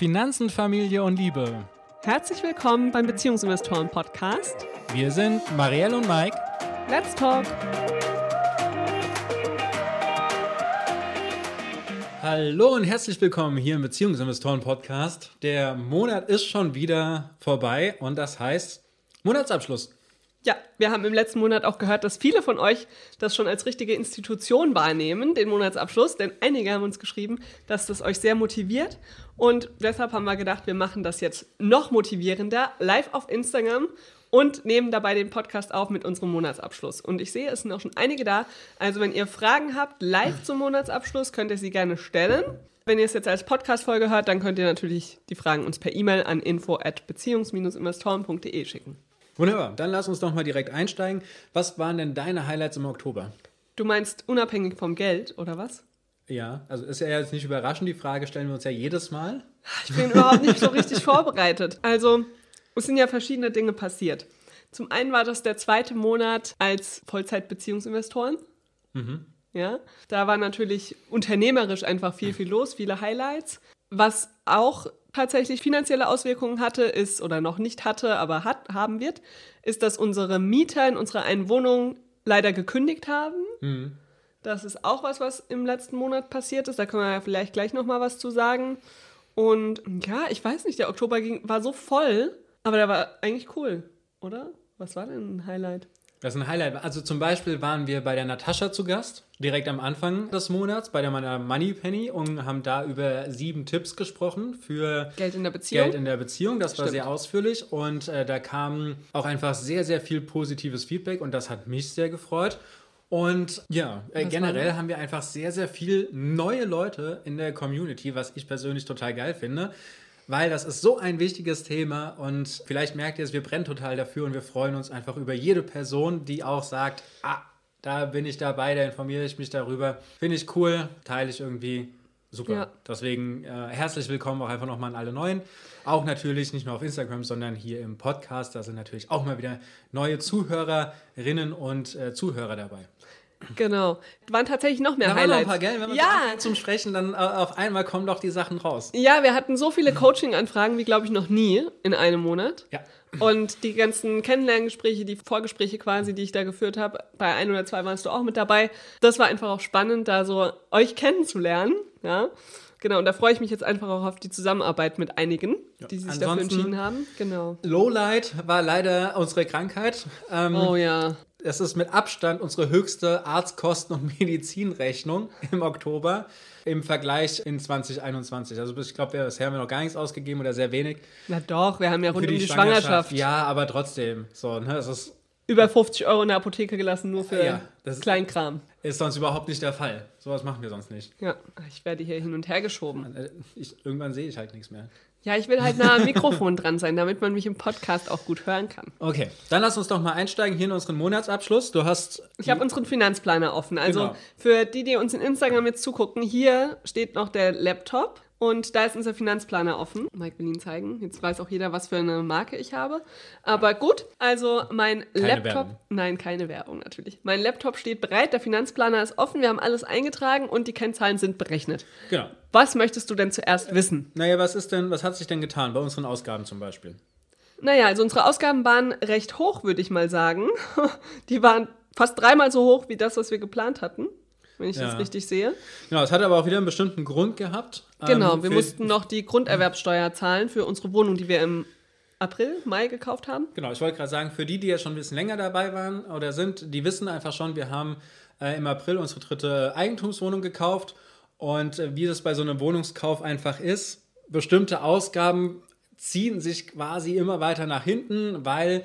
Finanzen, Familie und Liebe. Herzlich willkommen beim Beziehungsinvestoren Podcast. Wir sind Marielle und Mike. Let's talk. Hallo und herzlich willkommen hier im Beziehungsinvestoren Podcast. Der Monat ist schon wieder vorbei und das heißt Monatsabschluss. Ja, wir haben im letzten Monat auch gehört, dass viele von euch das schon als richtige Institution wahrnehmen, den Monatsabschluss, denn einige haben uns geschrieben, dass das euch sehr motiviert und deshalb haben wir gedacht, wir machen das jetzt noch motivierender, live auf Instagram und nehmen dabei den Podcast auf mit unserem Monatsabschluss. Und ich sehe, es sind auch schon einige da. Also wenn ihr Fragen habt live zum Monatsabschluss, könnt ihr sie gerne stellen. Wenn ihr es jetzt als Podcast-Folge hört, dann könnt ihr natürlich die Fragen uns per E-Mail an info at beziehungs-investoren.de schicken. Wunderbar, dann lass uns doch mal direkt einsteigen. Was waren denn deine Highlights im Oktober? Du meinst unabhängig vom Geld, oder was? Ja, also ist ja jetzt nicht überraschend, die Frage stellen wir uns ja jedes Mal. Ich bin überhaupt nicht so richtig vorbereitet. Also, es sind ja verschiedene Dinge passiert. Zum einen war das der zweite Monat als Vollzeit-Beziehungsinvestoren. Mhm. Ja, da war natürlich unternehmerisch einfach viel, viel los, viele Highlights. Was auch tatsächlich finanzielle Auswirkungen hatte, ist oder noch nicht hatte, aber hat, haben wird, ist, dass unsere Mieter in unserer einen Wohnung leider gekündigt haben. Mhm. Das ist auch was, was im letzten Monat passiert ist. Da können wir ja vielleicht gleich noch mal was zu sagen. Und ja, ich weiß nicht, der Oktober ging, war so voll, aber der war eigentlich cool, oder? Was war denn ein Highlight? Das ist ein Highlight. Also zum Beispiel waren wir bei der Natascha zu Gast, direkt am Anfang des Monats, bei der meiner Money Penny und haben da über sieben Tipps gesprochen für Geld in der Beziehung. Geld in der Beziehung. Das war Stimmt. sehr ausführlich und äh, da kam auch einfach sehr, sehr viel positives Feedback und das hat mich sehr gefreut. Und ja, äh, generell war haben wir einfach sehr, sehr viel neue Leute in der Community, was ich persönlich total geil finde. Weil das ist so ein wichtiges Thema und vielleicht merkt ihr es, wir brennen total dafür und wir freuen uns einfach über jede Person, die auch sagt, ah, da bin ich dabei, da informiere ich mich darüber. Finde ich cool, teile ich irgendwie. Super. Ja. Deswegen äh, herzlich willkommen auch einfach nochmal an alle Neuen. Auch natürlich nicht nur auf Instagram, sondern hier im Podcast. Da sind natürlich auch mal wieder neue Zuhörerinnen und äh, Zuhörer dabei. Genau. Waren tatsächlich noch mehr Da waren noch ein Highlights. paar, gell? Wenn wir ja, zum Sprechen, dann äh, auf einmal kommen doch die Sachen raus. ja, wir hatten so viele Coaching-Anfragen wie, glaube ich, noch nie in einem Monat. Ja. Und die ganzen Kennenlerngespräche, die Vorgespräche quasi, die ich da geführt habe, bei ein oder zwei warst du auch mit dabei. Das war einfach auch spannend, da so euch kennenzulernen. Ja, genau. Und da freue ich mich jetzt einfach auch auf die Zusammenarbeit mit einigen, die sich dafür Ansonsten- entschieden haben. Genau. Lowlight war leider unsere Krankheit. Ähm, Oh ja. Es ist mit Abstand unsere höchste Arztkosten- und Medizinrechnung im Oktober im Vergleich in 2021. Also ich glaube, bisher haben wir noch gar nichts ausgegeben oder sehr wenig. Na doch, wir haben ja rund um die Schwangerschaft, Ja, aber trotzdem. So, ne, es ist, über 50 Euro in der Apotheke gelassen, nur für Ja, das Kleinkram. Ist sonst überhaupt nicht der Fall. Sowas machen wir sonst nicht. Ja, ich werde hier hin und her geschoben. Äh, Ich, irgendwann sehe ich halt nichts mehr. Ja, ich will halt nah am Mikrofon dran sein, damit man mich im Podcast auch gut hören kann. Okay, dann lass uns doch mal einsteigen hier in unseren Monatsabschluss. Du hast Ich habe unseren Finanzplaner offen. Also Genau. für die, die uns in Instagram jetzt zugucken, hier steht noch der Laptop und da ist unser Finanzplaner offen. Mike will ihn zeigen. Jetzt weiß auch jeder, was für eine Marke ich habe. Aber gut, also mein Keine Laptop. Werbung. Nein, keine Werbung natürlich. Mein Laptop steht bereit, der Finanzplaner ist offen, wir haben alles eingetragen und die Kennzahlen sind berechnet. genau. Was möchtest du denn zuerst wissen? Naja, was ist denn, was hat sich denn getan bei unseren Ausgaben zum Beispiel? Naja, also unsere Ausgaben waren recht hoch, würde ich mal sagen. Die waren fast dreimal so hoch wie das, was wir geplant hatten, wenn ich Ja. das richtig sehe. Genau, es hat aber auch wieder einen bestimmten Grund gehabt. Genau, Ähm, wir mussten noch die Grunderwerbsteuer zahlen für unsere Wohnung, die wir im April, Mai gekauft haben. Genau, ich wollte gerade sagen, für die, die ja schon ein bisschen länger dabei waren oder sind, die wissen einfach schon, wir haben äh, im April unsere dritte Eigentumswohnung gekauft. Und äh, wie das bei so einem Wohnungskauf einfach ist, bestimmte Ausgaben ziehen sich quasi immer weiter nach hinten, weil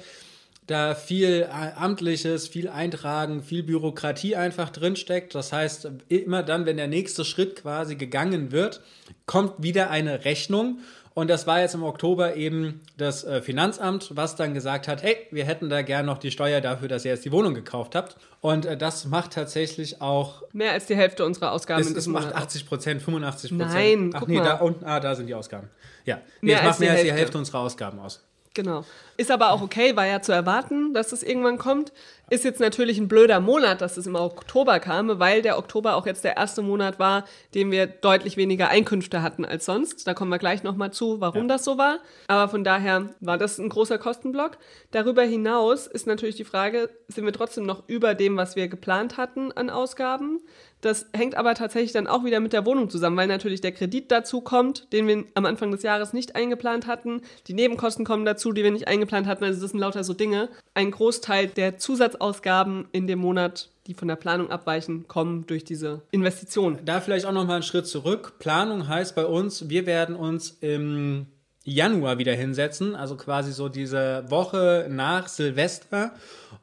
da viel äh, Amtliches, viel Eintragen, viel Bürokratie einfach drinsteckt. Das heißt, immer dann, wenn der nächste Schritt quasi gegangen wird, kommt wieder eine Rechnung. Und das war jetzt im Oktober eben das äh, Finanzamt, was dann gesagt hat, hey, wir hätten da gern noch die Steuer dafür, dass ihr jetzt die Wohnung gekauft habt. Und äh, das macht tatsächlich auch, Mehr als die Hälfte unserer Ausgaben es, in es diesem macht Monat. 80 Prozent, 85 Prozent. Nein, Ach guck nee, mal. da unten, ah, da sind die Ausgaben. Ja, nee, Mehr es als macht die mehr als die Hälfte. Hälfte unserer Ausgaben aus. Genau. Ist aber auch okay, war ja zu erwarten, dass es irgendwann kommt. Ist jetzt natürlich ein blöder Monat, dass es im Oktober kam, weil der Oktober auch jetzt der erste Monat war, dem wir deutlich weniger Einkünfte hatten als sonst. Da kommen wir gleich nochmal zu, warum ja. das so war. Aber von daher war das ein großer Kostenblock. Darüber hinaus ist natürlich die Frage, sind wir trotzdem noch über dem, was wir geplant hatten an Ausgaben? Das hängt aber tatsächlich dann auch wieder mit der Wohnung zusammen, weil natürlich der Kredit dazu kommt, den wir am Anfang des Jahres nicht eingeplant hatten. Die Nebenkosten kommen dazu, die wir nicht eingeplant hatten. Also das sind lauter so Dinge. Ein Großteil der Zusatzausgaben in dem Monat die von der Planung abweichen, kommen durch diese Investition. Da vielleicht auch noch mal einen Schritt zurück. Planung heißt bei uns, wir werden uns im Januar wieder hinsetzen, also quasi so diese Woche nach Silvester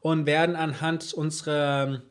und werden anhand unserer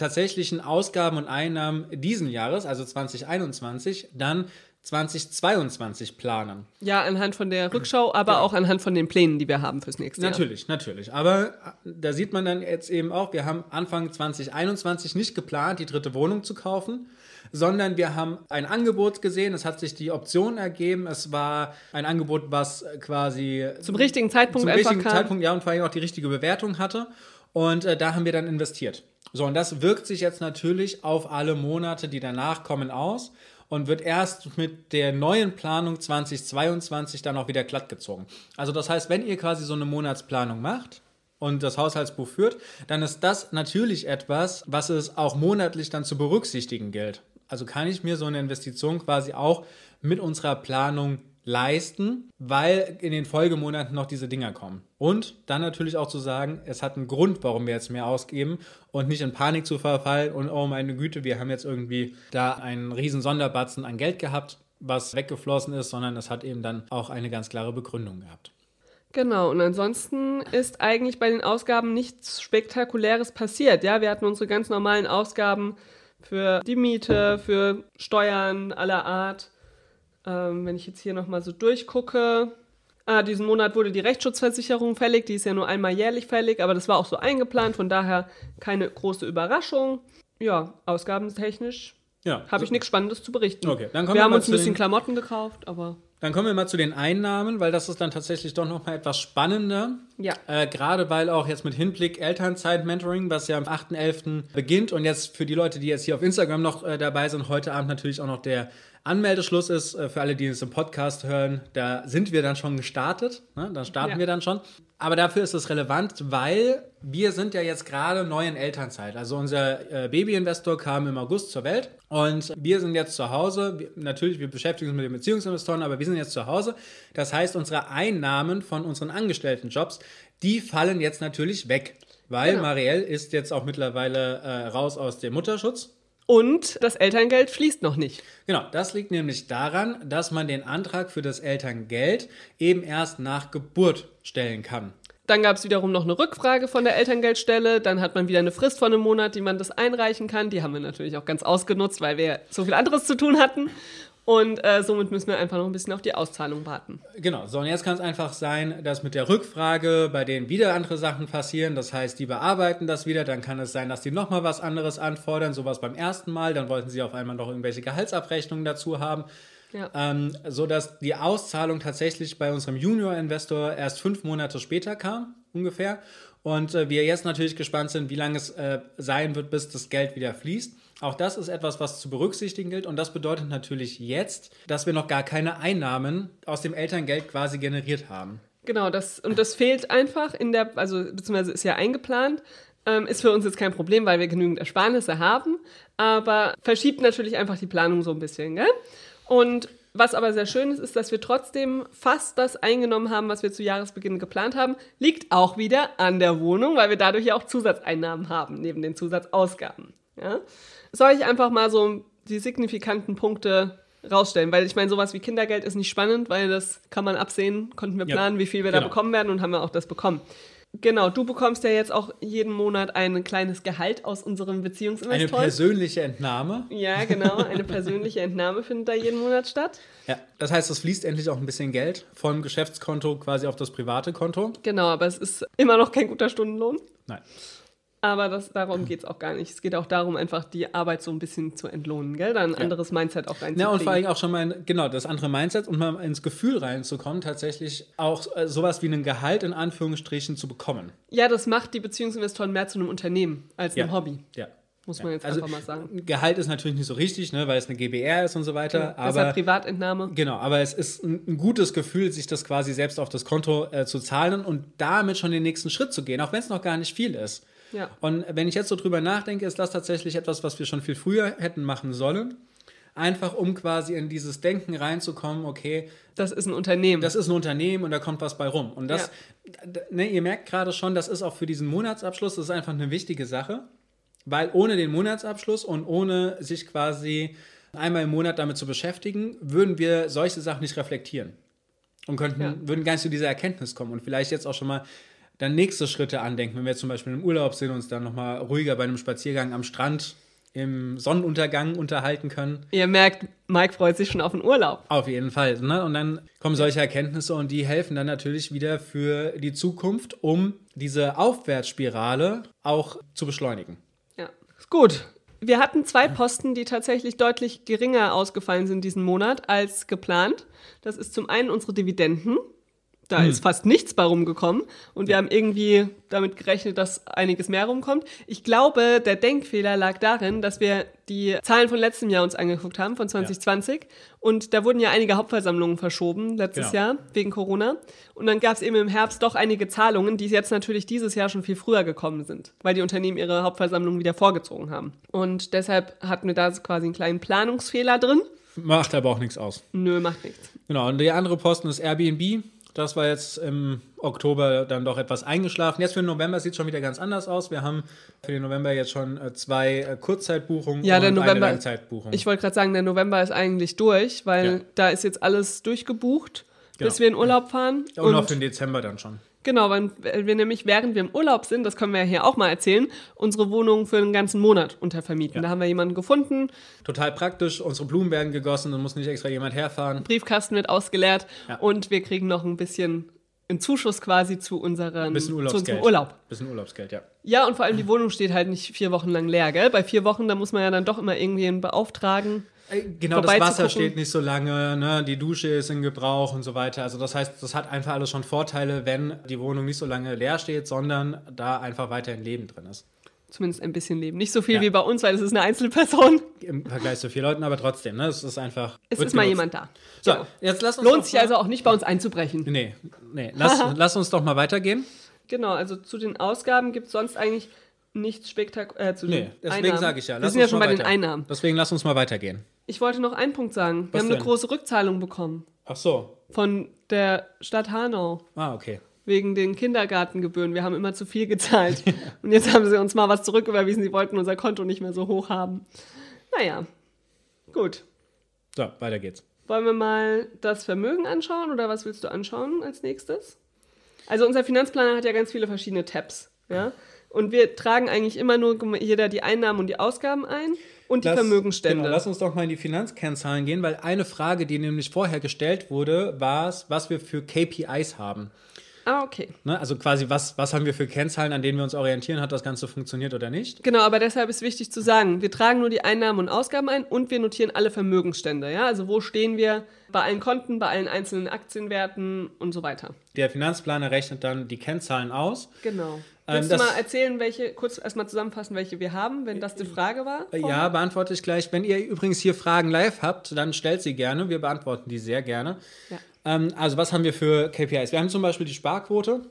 tatsächlichen Ausgaben und Einnahmen diesen Jahres, also 2021, dann 2022 planen. Ja, anhand von der Rückschau, aber ja. auch anhand von den Plänen, die wir haben fürs nächste Jahr. Natürlich, natürlich. Aber äh, da sieht man dann jetzt eben auch, wir haben Anfang 2021 nicht geplant, die dritte Wohnung zu kaufen, sondern wir haben ein Angebot gesehen, es hat sich die Option ergeben, es war ein Angebot, was quasi zum richtigen Zeitpunkt zum richtigen kam. Zeitpunkt, ja, und vor allem auch die richtige Bewertung hatte. Und äh, da haben wir dann investiert. So, und das wirkt sich jetzt natürlich auf alle Monate, die danach kommen, aus und wird erst mit der neuen Planung 2022 dann auch wieder glatt gezogen. Also das heißt, wenn ihr quasi so eine Monatsplanung macht und das Haushaltsbuch führt, dann ist das natürlich etwas, was es auch monatlich dann zu berücksichtigen gilt. Also kann ich mir so eine Investition quasi auch mit unserer Planung leisten, weil in den Folgemonaten noch diese Dinger kommen. Und dann natürlich auch zu sagen, es hat einen Grund, warum wir jetzt mehr ausgeben und nicht in Panik zu verfallen und oh meine Güte, wir haben jetzt irgendwie da einen riesen Sonderbatzen an Geld gehabt, was weggeflossen ist, sondern es hat eben dann auch eine ganz klare Begründung gehabt. Genau, und ansonsten ist eigentlich bei den Ausgaben nichts Spektakuläres passiert. Ja, wir hatten unsere ganz normalen Ausgaben für die Miete, für Steuern aller Art ähm, wenn ich jetzt hier nochmal so durchgucke, ah, diesen Monat wurde die Rechtsschutzversicherung fällig, die ist ja nur einmal jährlich fällig, aber das war auch so eingeplant, von daher keine große Überraschung. Ja, ausgabentechnisch ja, habe ich nichts Spannendes zu berichten. Okay, dann kommen wir, wir haben uns ein bisschen Klamotten gekauft, aber. Dann kommen wir mal zu den Einnahmen, weil das ist dann tatsächlich doch noch mal etwas spannender. Ja. Äh, Gerade weil auch jetzt mit Hinblick Elternzeit-Mentoring, was ja am 8.11. beginnt und jetzt für die Leute, die jetzt hier auf Instagram noch äh, dabei sind, heute Abend natürlich auch noch der Anmeldeschluss ist, äh, für alle, die es im Podcast hören, da sind wir dann schon gestartet. Ne? Da starten ja. wir dann schon. Aber dafür ist es relevant, weil wir sind ja jetzt gerade neu in Elternzeit. Also unser äh, Babyinvestor kam im August zur Welt und wir sind jetzt zu Hause. Wir, natürlich, wir beschäftigen uns mit den Beziehungsinvestoren, aber wir sind jetzt zu Hause. Das heißt, unsere Einnahmen von unseren Angestelltenjobs, die fallen jetzt natürlich weg. Weil genau. Marielle ist jetzt auch mittlerweile äh, raus aus dem Mutterschutz. Und das Elterngeld fließt noch nicht. Genau, das liegt nämlich daran, dass man den Antrag für das Elterngeld eben erst nach Geburt stellen kann. Dann gab es wiederum noch eine Rückfrage von der Elterngeldstelle. Dann hat man wieder eine Frist von einem Monat, die man das einreichen kann. Die haben wir natürlich auch ganz ausgenutzt, weil wir so viel anderes zu tun hatten. Und äh, somit müssen wir einfach noch ein bisschen auf die Auszahlung warten. Genau, so und jetzt kann es einfach sein, dass mit der Rückfrage bei denen wieder andere Sachen passieren. Das heißt, die bearbeiten das wieder. Dann kann es sein, dass die nochmal was anderes anfordern. Sowas beim ersten Mal. Dann wollten sie auf einmal noch irgendwelche Gehaltsabrechnungen dazu haben. Ja. Ähm, so dass die Auszahlung tatsächlich bei unserem Junior-Investor erst fünf Monate später kam, ungefähr. Und äh, wir jetzt natürlich gespannt sind, wie lange es äh, sein wird, bis das Geld wieder fließt. Auch das ist etwas, was zu berücksichtigen gilt. Und das bedeutet natürlich jetzt, dass wir noch gar keine Einnahmen aus dem Elterngeld quasi generiert haben. Genau, das, und das fehlt einfach in der, also beziehungsweise ist ja eingeplant. Ähm, ist für uns jetzt kein Problem, weil wir genügend Ersparnisse haben, aber verschiebt natürlich einfach die Planung so ein bisschen. Gell? Und was aber sehr schön ist, ist, dass wir trotzdem fast das eingenommen haben, was wir zu Jahresbeginn geplant haben. Liegt auch wieder an der Wohnung, weil wir dadurch ja auch Zusatzeinnahmen haben, neben den Zusatzausgaben. Ja? soll ich einfach mal so die signifikanten Punkte rausstellen, weil ich meine, sowas wie Kindergeld ist nicht spannend, weil das kann man absehen, konnten wir planen, ja, wie viel wir genau. da bekommen werden und haben wir auch das bekommen. Genau, du bekommst ja jetzt auch jeden Monat ein kleines Gehalt aus unserem Beziehungsinvestor. Eine persönliche Entnahme. Ja, genau, eine persönliche Entnahme findet da jeden Monat statt. Ja, das heißt, es fließt endlich auch ein bisschen Geld vom Geschäftskonto quasi auf das private Konto. Genau, aber es ist immer noch kein guter Stundenlohn. Nein. Aber das, darum geht es auch gar nicht. Es geht auch darum, einfach die Arbeit so ein bisschen zu entlohnen, gell? Da ein anderes Mindset auch reinzukriegen. Ja, und vor allem auch schon mal, genau, das andere Mindset und mal ins Gefühl reinzukommen, tatsächlich auch äh, sowas wie ein Gehalt in Anführungsstrichen zu bekommen. Ja, das macht die Beziehungsinvestoren mehr zu einem Unternehmen als einem Hobby. Ja. Muss man jetzt Also, einfach mal sagen. Gehalt ist natürlich nicht so richtig, ne, weil es eine GBR ist und so weiter. Deshalb aber Privatentnahme. Genau, aber es ist ein, ein gutes Gefühl, sich das quasi selbst auf das Konto äh, zu zahlen und damit schon den nächsten Schritt zu gehen, auch wenn es noch gar nicht viel ist. Ja. Und wenn ich jetzt so drüber nachdenke, ist das tatsächlich etwas, was wir schon viel früher hätten machen sollen. Einfach um quasi in dieses Denken reinzukommen, okay, Das ist ein Unternehmen. das ist ein Unternehmen und da kommt was bei rum. Und das, d- ne, ihr merkt gerade schon, das ist auch für diesen Monatsabschluss, das ist einfach eine wichtige Sache, weil ohne den Monatsabschluss und ohne sich quasi einmal im Monat damit zu beschäftigen, würden wir solche Sachen nicht reflektieren und könnten, Ja. würden gar nicht zu dieser Erkenntnis kommen und vielleicht jetzt auch schon mal dann nächste Schritte andenken, wenn wir zum Beispiel im Urlaub sind und uns dann nochmal ruhiger bei einem Spaziergang am Strand im Sonnenuntergang unterhalten können. Ihr merkt, Mike freut sich schon auf den Urlaub. Auf jeden Fall. Ne? Und dann kommen solche Erkenntnisse und die helfen dann natürlich wieder für die Zukunft, um diese Aufwärtsspirale auch zu beschleunigen. Ja. Gut. Wir hatten zwei Posten, die tatsächlich deutlich geringer ausgefallen sind diesen Monat als geplant. Das ist zum einen unsere Dividenden. Da ist fast nichts bei rumgekommen. Und wir haben irgendwie damit gerechnet, dass einiges mehr rumkommt. Ich glaube, der Denkfehler lag darin, dass wir die Zahlen von letztem Jahr uns angeguckt haben, von 2020. Und da wurden ja einige Hauptversammlungen verschoben letztes Genau. Jahr wegen Corona. Und dann gab es eben im Herbst doch einige Zahlungen, die jetzt natürlich dieses Jahr schon viel früher gekommen sind, weil die Unternehmen ihre Hauptversammlungen wieder vorgezogen haben. Und deshalb hatten wir da quasi einen kleinen Planungsfehler drin. Macht aber auch nichts aus. Nö, macht nichts. Genau, und der andere Posten ist Airbnb. Das war jetzt im Oktober dann doch etwas eingeschlafen. Jetzt für den November sieht es schon wieder ganz anders aus. Wir haben für den November jetzt schon äh, zwei äh, Kurzzeitbuchungen Ja, der und eine November- Langzeitbuchung. Ich wollte gerade sagen, der November ist eigentlich durch, weil Ja. da ist jetzt alles durchgebucht, bis Genau. wir in Urlaub fahren. und auf den Dezember dann schon. Genau, weil wir nämlich, während wir im Urlaub sind, das können wir ja hier auch mal erzählen, unsere Wohnung für einen ganzen Monat untervermieten. Ja. Da haben wir jemanden gefunden, Total praktisch. Unsere Blumen werden gegossen, dann muss nicht extra jemand herfahren. Briefkasten wird ausgeleert Ja. und wir kriegen noch ein bisschen einen Zuschuss quasi zu, unseren, Bisschen zu Urlaubsgeld. unserem Urlaub. Bisschen Urlaubsgeld, ja. Ja, und vor allem die Wohnung steht halt nicht vier Wochen lang leer, gell? Bei vier Wochen, da muss man ja dann doch immer irgendwen beauftragen. Äh, Genau, das. Wasser steht nicht so lange, ne? die Dusche ist in Gebrauch und so weiter. Also das heißt, das hat einfach alles schon Vorteile, wenn die Wohnung nicht so lange leer steht, sondern da einfach weiterhin Leben drin ist. Zumindest ein bisschen leben. Nicht so viel Ja. wie bei uns, weil das ist eine Einzelperson. Im Vergleich zu vier Leuten, aber trotzdem, ne? es ist einfach. Es ist mal genutzt. jemand da. So, Genau. jetzt lass uns Lohnt sich mal- also auch nicht bei uns einzubrechen. Nee, nee. Lass, lass uns doch mal weitergehen. Genau, also zu den Ausgaben gibt es sonst eigentlich nichts spektakuläres. Äh, zu Nee, den deswegen sage ich ja. Wir Lass sind ja schon mal bei den weiter. Einnahmen. Deswegen lass uns mal weitergehen. Ich wollte noch einen Punkt sagen. Wir Was haben eine denn? große Rückzahlung bekommen Ach so. von der Stadt Hanau Ah, okay. wegen den Kindergartengebühren. Wir haben immer zu viel gezahlt. Und jetzt haben sie uns mal was zurücküberwiesen. Sie wollten unser Konto nicht mehr so hoch haben. Naja, gut. So, weiter geht's. Wollen wir mal das Vermögen anschauen oder was willst du anschauen als nächstes? Also unser Finanzplaner hat ja ganz viele verschiedene Tabs, ja? Und wir tragen eigentlich immer nur jeder die Einnahmen und die Ausgaben ein und die Lass- Vermögensstände. Genau, lass uns doch mal in die Finanzkennzahlen gehen, weil eine Frage, die nämlich vorher gestellt wurde, war es, was wir für KPIs haben. ah, okay. Ne? Also quasi, was, was haben wir für Kennzahlen, an denen wir uns orientieren, hat das Ganze funktioniert oder nicht? Genau, aber deshalb ist wichtig zu sagen, wir tragen nur die Einnahmen und Ausgaben ein und wir notieren alle Vermögensstände, ja? Also wo stehen wir bei allen Konten, bei allen einzelnen Aktienwerten und so weiter. Der Finanzplaner rechnet dann die Kennzahlen aus. Genau. Ähm, Willst du das- mal erzählen, welche, kurz erstmal zusammenfassen, welche wir haben, wenn das die Frage war? Äh, vorher? Ja, beantworte ich gleich. Wenn ihr übrigens hier Fragen live habt, dann stellt sie gerne. Wir beantworten die sehr gerne. Ja. Ähm, also, was haben wir für KPIs? Wir haben zum Beispiel die Sparquote.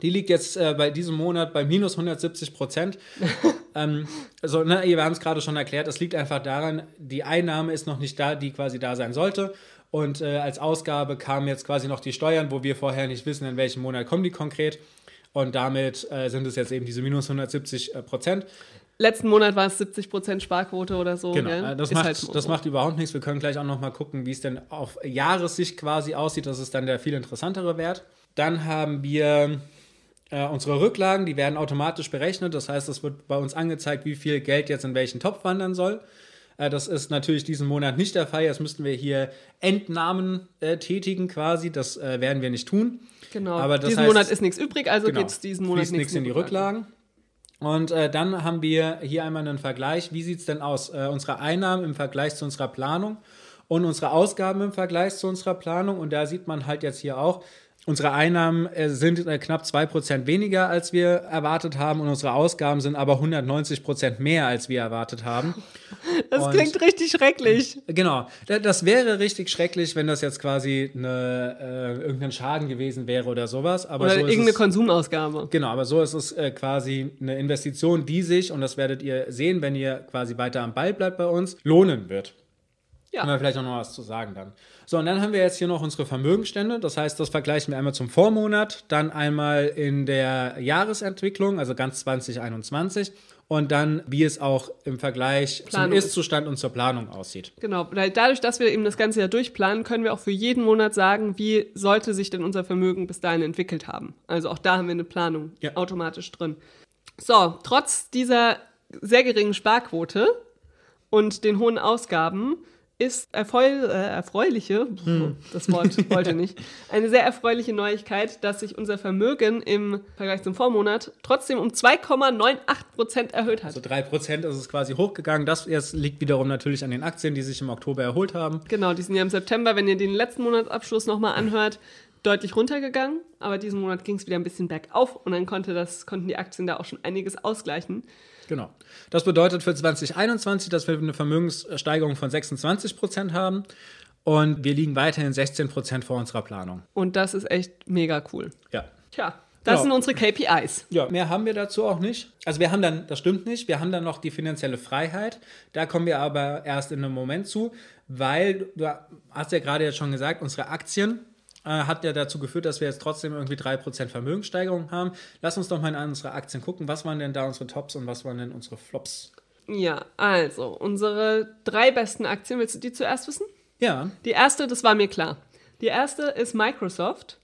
Die liegt jetzt äh, bei diesem Monat bei minus 170 Prozent. ähm, also, ne, wir haben es gerade schon erklärt, es liegt einfach daran, die Einnahme ist noch nicht da, die quasi da sein sollte. Und äh, als Ausgabe kamen jetzt quasi noch die Steuern, wo wir vorher nicht wissen, in welchem Monat kommen die konkret. Und damit äh, sind es jetzt eben diese minus 170 äh, Prozent. Letzten Monat war es 70% Sparquote oder so. Genau, gell? äh, das, Ist macht, halt das macht überhaupt nichts. Wir können gleich auch noch mal gucken, wie es denn auf Jahressicht quasi aussieht. Das ist dann der viel interessantere Wert. Dann haben wir äh, unsere Rücklagen, die werden automatisch berechnet. Das heißt, es wird bei uns angezeigt, wie viel Geld jetzt in welchen Topf wandern soll. Äh, das ist natürlich diesen Monat nicht der Fall. Jetzt müssten wir hier Entnahmen äh, tätigen quasi. Das äh, werden wir nicht tun. Genau. Aber diesen heißt- Monat ist nichts übrig, also Genau. geht es diesen Monat nichts in die Rücklagen. Und äh, dann haben wir hier einmal einen Vergleich. Wie sieht es denn aus? Äh, unsere Einnahmen im Vergleich zu unserer Planung und unsere Ausgaben im Vergleich zu unserer Planung. Und da sieht man halt jetzt hier auch, Unsere Einnahmen äh, sind äh, knapp 2% weniger, als wir erwartet haben, und unsere Ausgaben sind aber 190% mehr, als wir erwartet haben. Das und klingt richtig schrecklich. Genau. Das wäre richtig schrecklich, wenn das jetzt quasi eine, äh, irgendein Schaden gewesen wäre oder sowas. Aber oder so irgendeine es, Konsumausgabe. Genau, aber so ist es äh, quasi eine Investition, die sich, und das werdet ihr sehen, wenn ihr quasi weiter am Ball bleibt bei uns, lohnen wird. Ja. Können wir vielleicht auch noch was zu sagen dann. So, und dann haben wir jetzt hier noch unsere Vermögensstände. Das heißt, das vergleichen wir einmal zum Vormonat, dann einmal in der Jahresentwicklung, also ganz 2021 und dann, wie es auch im Vergleich Planung zum Ist-Zustand und zur Planung aussieht. Genau, weil dadurch, dass wir eben das ganze Jahr durchplanen, können wir auch für jeden Monat sagen, wie sollte sich denn unser Vermögen bis dahin entwickelt haben. Also auch da haben wir eine Planung ja. automatisch drin. So, trotz dieser sehr geringen Sparquote und den hohen Ausgaben ist erfreu äh, erfreuliche, hm. das Wort wollte nicht, eine sehr erfreuliche Neuigkeit, dass sich unser Vermögen im Vergleich zum Vormonat trotzdem um 2,98 Prozent erhöht hat. Also 3 Prozent ist es quasi hochgegangen. Das liegt wiederum natürlich an den Aktien, die sich im Oktober erholt haben. Genau, die sind ja im September, wenn ihr den letzten Monatsabschluss nochmal anhört, deutlich runtergegangen. Aber diesen Monat ging es wieder ein bisschen bergauf und dann konnte das, konnten die Aktien da auch schon einiges ausgleichen. Genau. Das bedeutet für 2021, dass wir eine Vermögenssteigerung von 26 Prozent haben. Und wir liegen weiterhin 16 Prozent vor unserer Planung. Und das ist echt mega cool. Ja. Tja, das genau. sind unsere KPIs. Ja, mehr haben wir dazu auch nicht. Also wir haben dann, das stimmt nicht, wir haben dann noch die finanzielle Freiheit. Da kommen wir aber erst in einem Moment zu, weil du hast ja gerade jetzt schon gesagt, unsere Aktien äh, hat ja dazu geführt, dass wir jetzt trotzdem irgendwie 3% Vermögenssteigerung haben. Lass uns doch mal in unsere Aktien gucken. Was waren denn da unsere Tops und was waren denn unsere Flops? Ja, also unsere drei besten Aktien, willst du die zuerst wissen? Ja. Die erste, das war mir klar. Die erste ist Microsoft.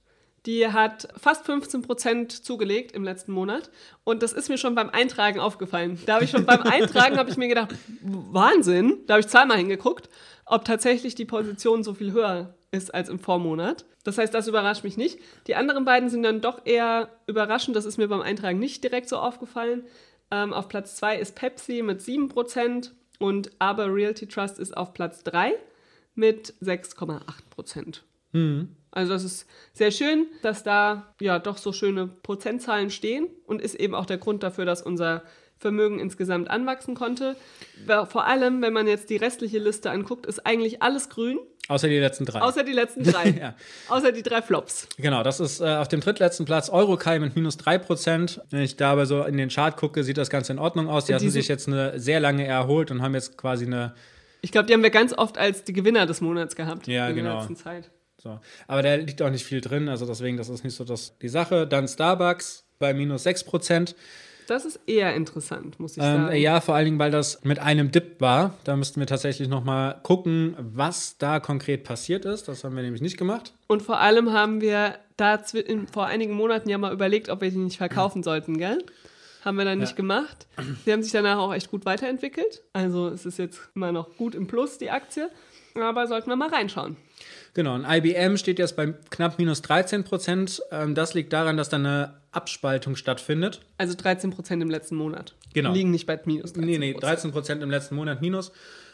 Die hat fast 15% zugelegt im letzten Monat. Und das ist mir schon beim Eintragen aufgefallen. Da habe ich schon beim Eintragen habe ich mir gedacht, Wahnsinn. Da habe ich zweimal hingeguckt, ob tatsächlich die Position so viel höher ist als im Vormonat. Das heißt, das überrascht mich nicht. Die anderen beiden sind dann doch eher überraschend. Das ist mir beim Eintragen nicht direkt so aufgefallen. Ähm, auf Platz 2 ist Pepsi mit 7% und Aber Realty Trust ist auf Platz 3 mit 6,8%. Mhm. Also das ist sehr schön, dass da ja doch so schöne Prozentzahlen stehen und ist eben auch der Grund dafür, dass unser Vermögen insgesamt anwachsen konnte. Vor allem, wenn man jetzt die restliche Liste anguckt, ist eigentlich alles grün. Außer die letzten drei. Außer die letzten drei. ja. Außer die drei Flops. Genau, das ist äh, auf dem drittletzten Platz Eurokai mit minus 3%. Wenn ich da aber so in den Chart gucke, sieht das Ganze in Ordnung aus. Die hatten sich jetzt eine sehr lange erholt und haben jetzt quasi eine. Ich glaube, die haben wir ganz oft als die Gewinner des Monats gehabt ja, in genau. der letzten Zeit. So. Aber da liegt auch nicht viel drin, also deswegen, das ist nicht so das, die Sache. Dann Starbucks bei minus 6%. Das ist eher interessant, muss ich ähm, sagen. Ja, vor allen Dingen, weil das mit einem Dip war. Da müssten wir tatsächlich nochmal gucken, was da konkret passiert ist. Das haben wir nämlich nicht gemacht. Und vor allem haben wir da vor einigen Monaten ja mal überlegt, ob wir die nicht verkaufen sollten, gell? Haben wir dann nicht ja. gemacht. Sie haben sich danach auch echt gut weiterentwickelt. Also es ist jetzt immer noch gut im Plus, die Aktie. Aber sollten wir mal reinschauen. Genau, und IBM steht jetzt bei knapp minus 13 Prozent. Ähm, das liegt daran, dass da eine Abspaltung stattfindet. Also 13 Prozent im letzten Monat. Genau. Liegen nicht bei minus 13 Nee, nee, 13 Prozent im letzten Monat minus.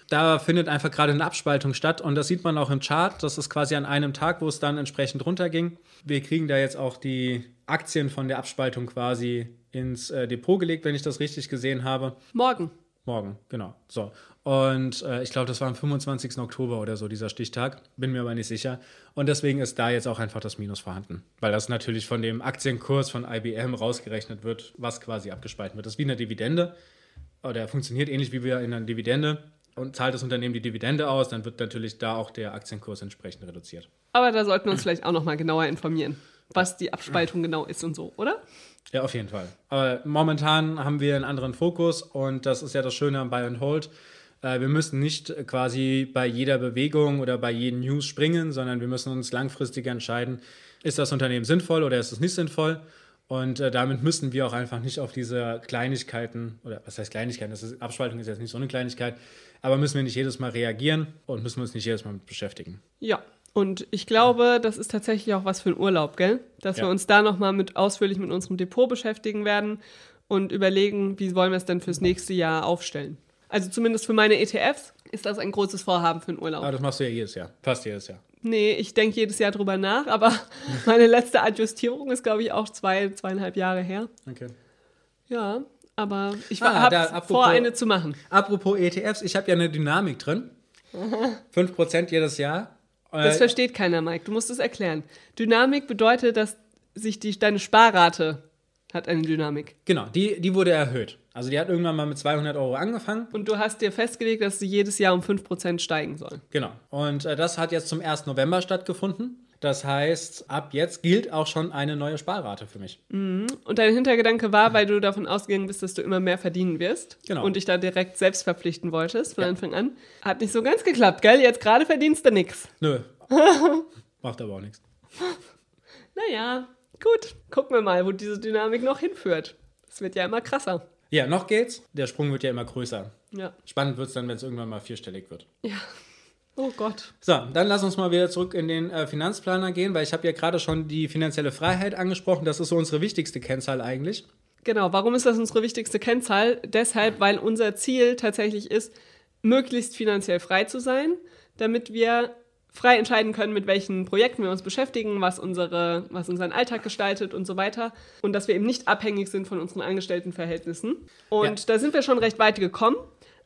Da findet einfach gerade eine Abspaltung statt und das sieht man auch im Chart. Das ist quasi an einem Tag, wo es dann entsprechend runterging. Wir kriegen da jetzt auch die Aktien von der Abspaltung quasi ins äh, Depot gelegt, wenn ich das richtig gesehen habe. Morgen. Morgen, genau. So. Und äh, ich glaube, das war am 25. Oktober oder so, dieser Stichtag. Bin mir aber nicht sicher. Und deswegen ist da jetzt auch einfach das Minus vorhanden. Weil das natürlich von dem Aktienkurs von IBM rausgerechnet wird, was quasi abgespalten wird. Das ist wie eine Dividende. Oder funktioniert ähnlich wie wir in einer Dividende. Und zahlt das Unternehmen die Dividende aus, dann wird natürlich da auch der Aktienkurs entsprechend reduziert. Aber da sollten wir uns vielleicht auch nochmal genauer informieren, was die Abspaltung genau ist und so, oder? Ja, auf jeden Fall. Aber momentan haben wir einen anderen Fokus und das ist ja das Schöne am Buy and Hold. Äh, wir müssen nicht quasi bei jeder Bewegung oder bei jedem News springen, sondern wir müssen uns langfristig entscheiden, ist das Unternehmen sinnvoll oder ist es nicht sinnvoll? Und äh, damit müssen wir auch einfach nicht auf diese Kleinigkeiten, oder was heißt Kleinigkeiten, das ist, Abspaltung ist jetzt nicht so eine Kleinigkeit, aber müssen wir nicht jedes Mal reagieren und müssen wir uns nicht jedes Mal mit beschäftigen. Ja, und ich glaube, das ist tatsächlich auch was für einen Urlaub, gell? Dass ja. wir uns da nochmal mit ausführlich mit unserem Depot beschäftigen werden und überlegen, wie wollen wir es denn fürs nächste Jahr aufstellen. Also zumindest für meine ETFs ist das ein großes Vorhaben für den Urlaub. Aber das machst du ja jedes Jahr. Fast jedes Jahr. Nee, ich denke jedes Jahr drüber nach, aber meine letzte Adjustierung ist, glaube ich, auch zwei, zweieinhalb Jahre her. Okay. Ja, aber ich Ah, da, habe vor, eine zu machen. Apropos ETFs, ich habe ja eine Dynamik drin. 5% jedes Jahr. Das Äh, versteht keiner, Mike. Du musst es erklären. Dynamik bedeutet, dass sich die, deine Sparrate hat eine Dynamik. genau, die, die wurde erhöht. Also die hat irgendwann mal mit 200 Euro angefangen. Und du hast dir festgelegt, dass sie jedes Jahr um 5% steigen soll. Genau. Und äh, das hat jetzt zum 1. November stattgefunden. Das heißt, ab jetzt gilt auch schon eine neue Sparrate für mich. Und dein Hintergedanke war, weil du davon ausgegangen bist, dass du immer mehr verdienen wirst Genau. und dich da direkt selbst verpflichten wolltest von Ja. Anfang an. Hat nicht so ganz geklappt, gell? Jetzt gerade verdienst du nix. Nö. Macht aber auch nichts. Naja, gut. Gucken wir mal, wo diese Dynamik noch hinführt. Es wird ja immer krasser. Ja, noch geht's. Der Sprung wird ja immer größer. Ja. Spannend wird's dann, wenn es irgendwann mal vierstellig wird. Ja. Oh Gott. So, dann lass uns mal wieder zurück in den äh, Finanzplaner gehen, weil ich habe ja gerade schon die finanzielle Freiheit angesprochen. Das ist so unsere wichtigste Kennzahl eigentlich. Genau, warum ist das unsere wichtigste Kennzahl? Deshalb, weil unser Ziel tatsächlich ist, möglichst finanziell frei zu sein, damit wir frei entscheiden können, mit welchen Projekten wir uns beschäftigen, was, unsere, was unseren Alltag gestaltet und so weiter. Und dass wir eben nicht abhängig sind von unseren Angestelltenverhältnissen. Und Ja. da sind wir schon recht weit gekommen.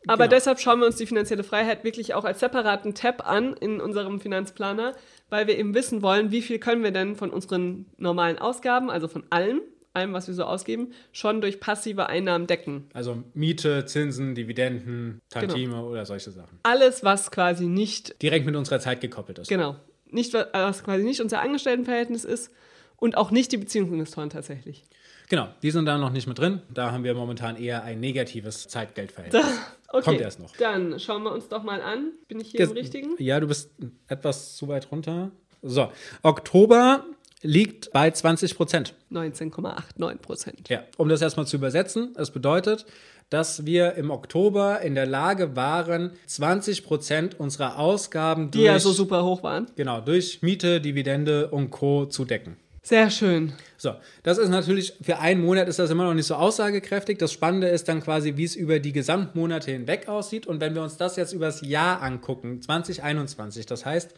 Aber Genau. deshalb schauen wir uns die finanzielle Freiheit wirklich auch als separaten Tab an in unserem Finanzplaner, weil wir eben wissen wollen, wie viel können wir denn von unseren normalen Ausgaben, also von allem, allem, was wir so ausgeben, schon durch passive Einnahmen decken. Also Miete, Zinsen, Dividenden, Tantime oder solche Sachen. Alles, was quasi nicht, Direkt mit unserer Zeit gekoppelt ist. genau, nicht, wa- was quasi nicht unser Angestelltenverhältnis ist und auch nicht die Beziehungsinvestoren tatsächlich. Genau, die sind da noch nicht mit drin. Da haben wir momentan eher ein negatives Zeitgeldverhältnis. Okay, Kommt erst noch. Dann schauen wir uns doch mal an. Bin ich hier im Ges- Richtigen? Ja, du bist etwas zu weit runter. So, Oktober liegt bei 20 Prozent. 19,89 Prozent. Ja, um das erstmal zu übersetzen, es bedeutet, dass wir im Oktober in der Lage waren, 20 Prozent unserer Ausgaben Die durch, ja so super hoch waren. genau, durch Miete, Dividende und Co. zu decken. Sehr schön. So, das ist natürlich, für einen Monat ist das immer noch nicht so aussagekräftig. Das Spannende ist dann quasi, wie es über die Gesamtmonate hinweg aussieht. Und wenn wir uns das jetzt übers Jahr angucken, 2021, das heißt,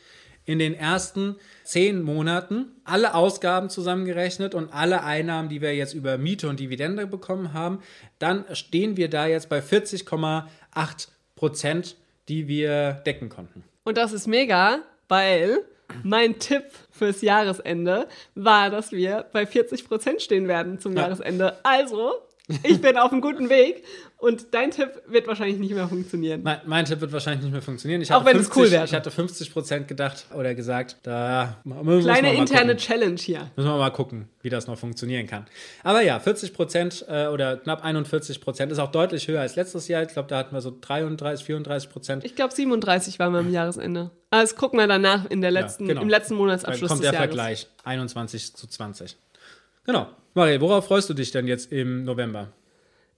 in den ersten zehn Monaten alle Ausgaben zusammengerechnet und alle Einnahmen, die wir jetzt über Miete und Dividende bekommen haben, dann stehen wir da jetzt bei 40,8 Prozent, die wir decken konnten. Und das ist mega, weil mein Tipp fürs Jahresende war, dass wir bei 40 Prozent stehen werden zum Ja. Jahresende. Also, ich bin auf einem guten Weg und dein Tipp wird wahrscheinlich nicht mehr funktionieren. Mein, mein Tipp wird wahrscheinlich nicht mehr funktionieren. Ich Auch wenn es 50, cool wäre. Ich hatte 50 Prozent gedacht oder gesagt, da Kleine interne. Challenge hier. Müssen wir mal gucken, wie das noch funktionieren kann. Aber ja, 40 Prozent äh, oder knapp 41 Prozent ist auch deutlich höher als letztes Jahr. Ich glaube, da hatten wir so 33, 34 Prozent. Ich glaube, 37 waren wir am Jahresende. Aber das gucken wir danach in der letzten, genau. im letzten Dann Monatsabschluss kommt des der Jahres. Vergleich. 21 zu 20. Genau. Mariel, worauf freust du dich denn jetzt im November?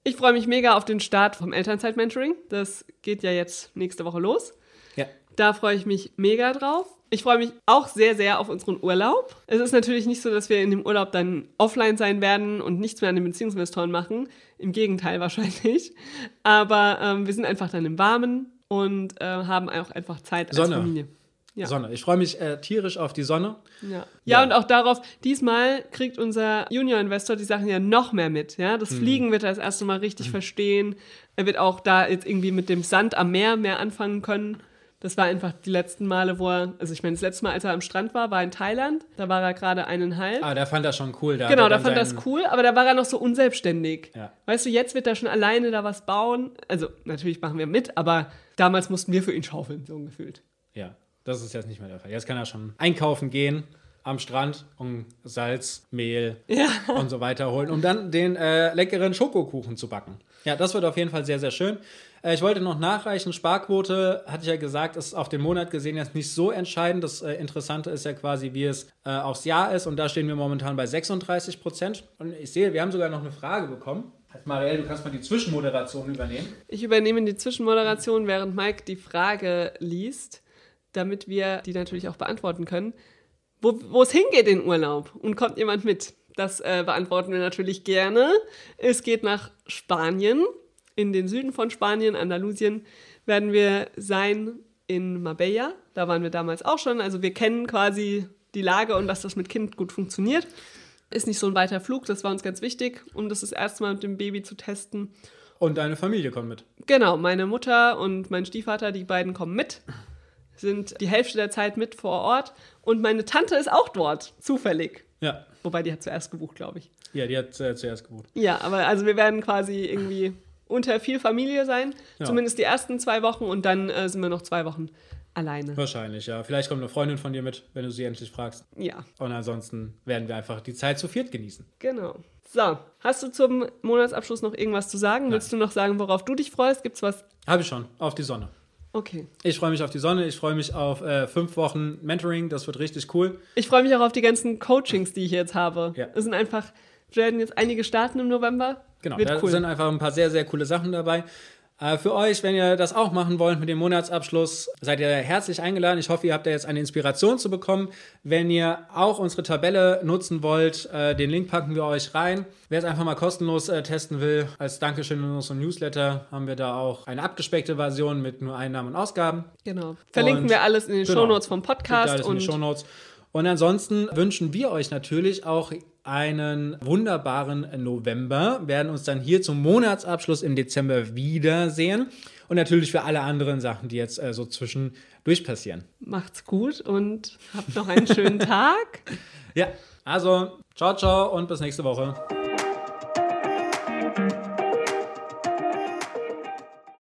Ich freue mich mega auf den Start vom Elternzeit-Mentoring. Das geht ja jetzt nächste Woche los. Ja. Da freue ich mich mega drauf. Ich freue mich auch sehr, sehr auf unseren Urlaub. Es ist natürlich nicht so, dass wir in dem Urlaub dann offline sein werden und nichts mehr an den Beziehungsinvestoren machen. Im Gegenteil wahrscheinlich. Aber ähm, wir sind einfach dann im Warmen und äh, haben auch einfach Zeit als Sonne. Familie. Ja. Sonne. Ich freue mich äh, tierisch auf die Sonne. Ja. Ja. ja, und auch darauf, diesmal kriegt unser Junior-Investor die Sachen ja noch mehr mit. Ja? Das Fliegen wird er das erste Mal richtig verstehen. Er wird auch da jetzt irgendwie mit dem Sand am Meer mehr anfangen können. Das war einfach die letzten Male, wo er, also ich meine, das letzte Mal, als er am Strand war, war in Thailand. Da war er gerade eineinhalb. Ah, der fand das schon cool. Da genau, da fand das cool, aber da war er noch so unselbstständig. Ja. Weißt du, jetzt wird er schon alleine da was bauen. Also natürlich machen wir mit, aber damals mussten wir für ihn schaufeln, so gefühlt. Ja, das ist jetzt nicht mehr der Fall. Jetzt kann er schon einkaufen gehen am Strand und Salz, Mehl Ja. und so weiter holen, um dann den äh, leckeren Schokokuchen zu backen. Ja, das wird auf jeden Fall sehr, sehr schön. Äh, ich wollte noch nachreichen, Sparquote, hatte ich ja gesagt, ist auf den Monat gesehen jetzt nicht so entscheidend. Das äh, Interessante ist ja quasi, wie es äh, aufs Jahr ist und da stehen wir momentan bei 36 Prozent. Und ich sehe, wir haben sogar noch eine Frage bekommen. Marielle, du kannst mal die Zwischenmoderation übernehmen. Ich übernehme die Zwischenmoderation, während Mike die Frage liest, damit wir die natürlich auch beantworten können. Wo, es hingeht in Urlaub und kommt jemand mit? Das äh, beantworten wir natürlich gerne. Es geht nach Spanien, in den Süden von Spanien, Andalusien, werden wir sein in Marbella. Da waren wir damals auch schon. Also wir kennen quasi die Lage und dass das mit Kind gut funktioniert. Ist nicht so ein weiter Flug, das war uns ganz wichtig, um das das erste Mal mit dem Baby zu testen. Und deine Familie kommt mit. Genau, meine Mutter und mein Stiefvater, die beiden kommen mit, sind die Hälfte der Zeit mit vor Ort. Und meine Tante ist auch dort, zufällig. Ja. Wobei die hat zuerst gebucht, glaube ich. Ja, die hat äh, zuerst gebucht. Ja, aber also wir werden quasi irgendwie unter viel Familie sein, Ja. zumindest die ersten zwei Wochen und dann äh, sind wir noch zwei Wochen alleine. Wahrscheinlich, ja. Vielleicht kommt eine Freundin von dir mit, wenn du sie endlich fragst. Ja, Und ansonsten werden wir einfach die Zeit zu viert genießen. genau. So, hast du zum Monatsabschluss noch irgendwas zu sagen? Willst du noch sagen, worauf du dich freust? Gibt's was? Habe ich schon. Auf die Sonne. Okay. Ich freue mich auf die Sonne. Ich freue mich auf äh, fünf Wochen Mentoring. Das wird richtig cool. Ich freue mich auch auf die ganzen Coachings, die ich jetzt habe. Ja. Es sind einfach, werden jetzt einige starten im November. Genau, Wird da cool. sind einfach ein paar sehr, sehr coole Sachen dabei. Äh, für euch, wenn ihr das auch machen wollt mit dem Monatsabschluss, seid ihr herzlich eingeladen. Ich hoffe, ihr habt da jetzt eine Inspiration zu bekommen. Wenn ihr auch unsere Tabelle nutzen wollt, äh, den Link packen wir euch rein. Wer es einfach mal kostenlos äh, testen will, als Dankeschön in unserem Newsletter haben wir da auch eine abgespeckte Version mit nur Einnahmen und Ausgaben. Genau. Verlinken Und- wir alles in den genau. Shownotes vom Podcast alles in und die Shownotes. Und ansonsten wünschen wir euch natürlich auch einen wunderbaren November, werden uns dann hier zum Monatsabschluss im Dezember wiedersehen und natürlich für alle anderen Sachen, die jetzt äh, so zwischendurch passieren. macht's gut und habt noch einen schönen Tag. Ja, also ciao, ciao und bis nächste Woche.